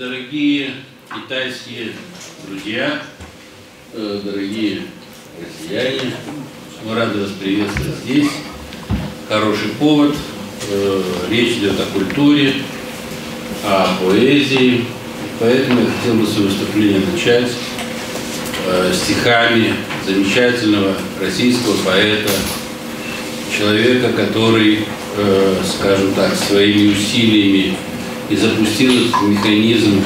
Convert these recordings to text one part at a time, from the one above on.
дорогие китайские друзья, э, дорогие россияне, мы рады вас приветствовать здесь. Хороший повод. Э, речь идет о культуре, о поэзии. Поэтому я хотел бы свое выступление начать э, стихами замечательного российского поэта, человека, который, скажем так, своими усилиями и запустил этот механизм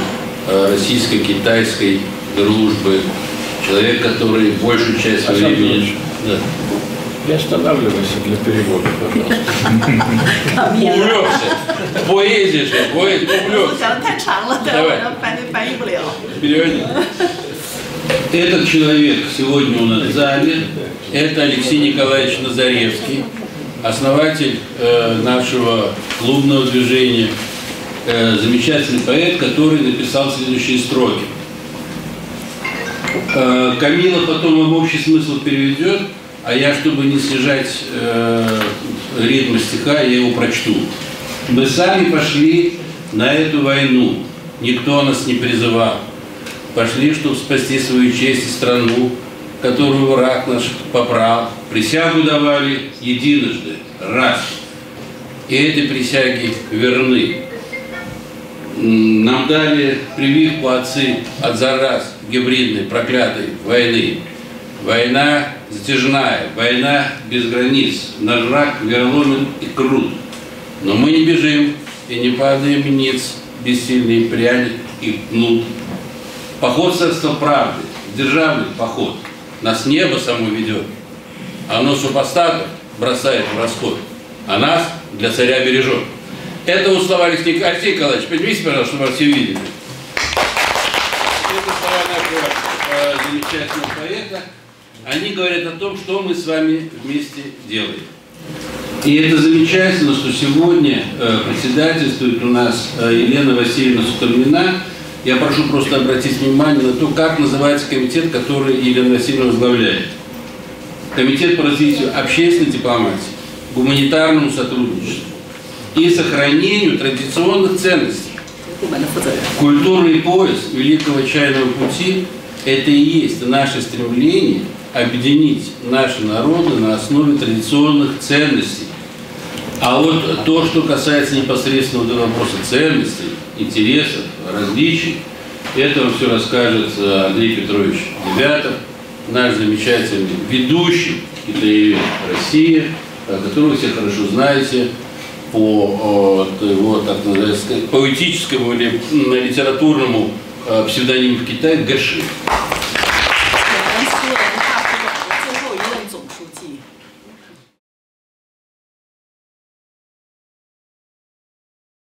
э, российско-китайской дружбы. Человек, который большую часть времени... Да. Не останавливайся для перевода, пожалуйста. Увлекся. Поэзия же, поэзия, увлекся. Давай. Переводи. Этот человек сегодня у нас в зале, это Алексей Николаевич Назаревский, основатель э, нашего клубного движения э, замечательный поэт, который написал следующие строки. Э, Камила потом вам общий смысл переведет, а я, чтобы не снижать э, ритм стиха, я его прочту. Мы сами пошли на эту войну, никто нас не призывал. Пошли, чтобы спасти свою честь и страну, которую враг наш попрал. Присягу давали единожды, раз. И этой присяги верны. Нам дали прививку отцы от зараз гибридной, проклятой войны. Война затяжная, война без границ. Наш враг вероломен и крут. Но мы не бежим и не падаем ниц, бессильный пряль и кнут. Поход царства правды, державный поход, нас небо само ведет. Оно супостатов бросает в расход, а нас для царя бережет. Это у слова Алексей, Алексей Николаевич, поднимите, пожалуйста, чтобы все видели. Это слова нашего э, замечательного поэта. Они говорят о том, что мы с вами вместе делаем. И это замечательно, что сегодня э, председательствует у нас э, Елена Васильевна Сутомнина. Я прошу просто обратить внимание на то, как называется комитет, который Елена Васильевна возглавляет. Комитет по развитию общественной дипломатии, гуманитарному сотрудничеству и сохранению традиционных ценностей. Культурный пояс Великого Чайного Пути – это и есть наше стремление объединить наши народы на основе традиционных ценностей. А вот то, что касается непосредственно вопроса ценностей, интересов, различий, это вам все расскажет э, Андрей Петрович Девятов, наш замечательный ведущий китаевед России, которого вы все хорошо знаете, по его, так называется, поэтическому или литературному псевдониму в Китае Гаши.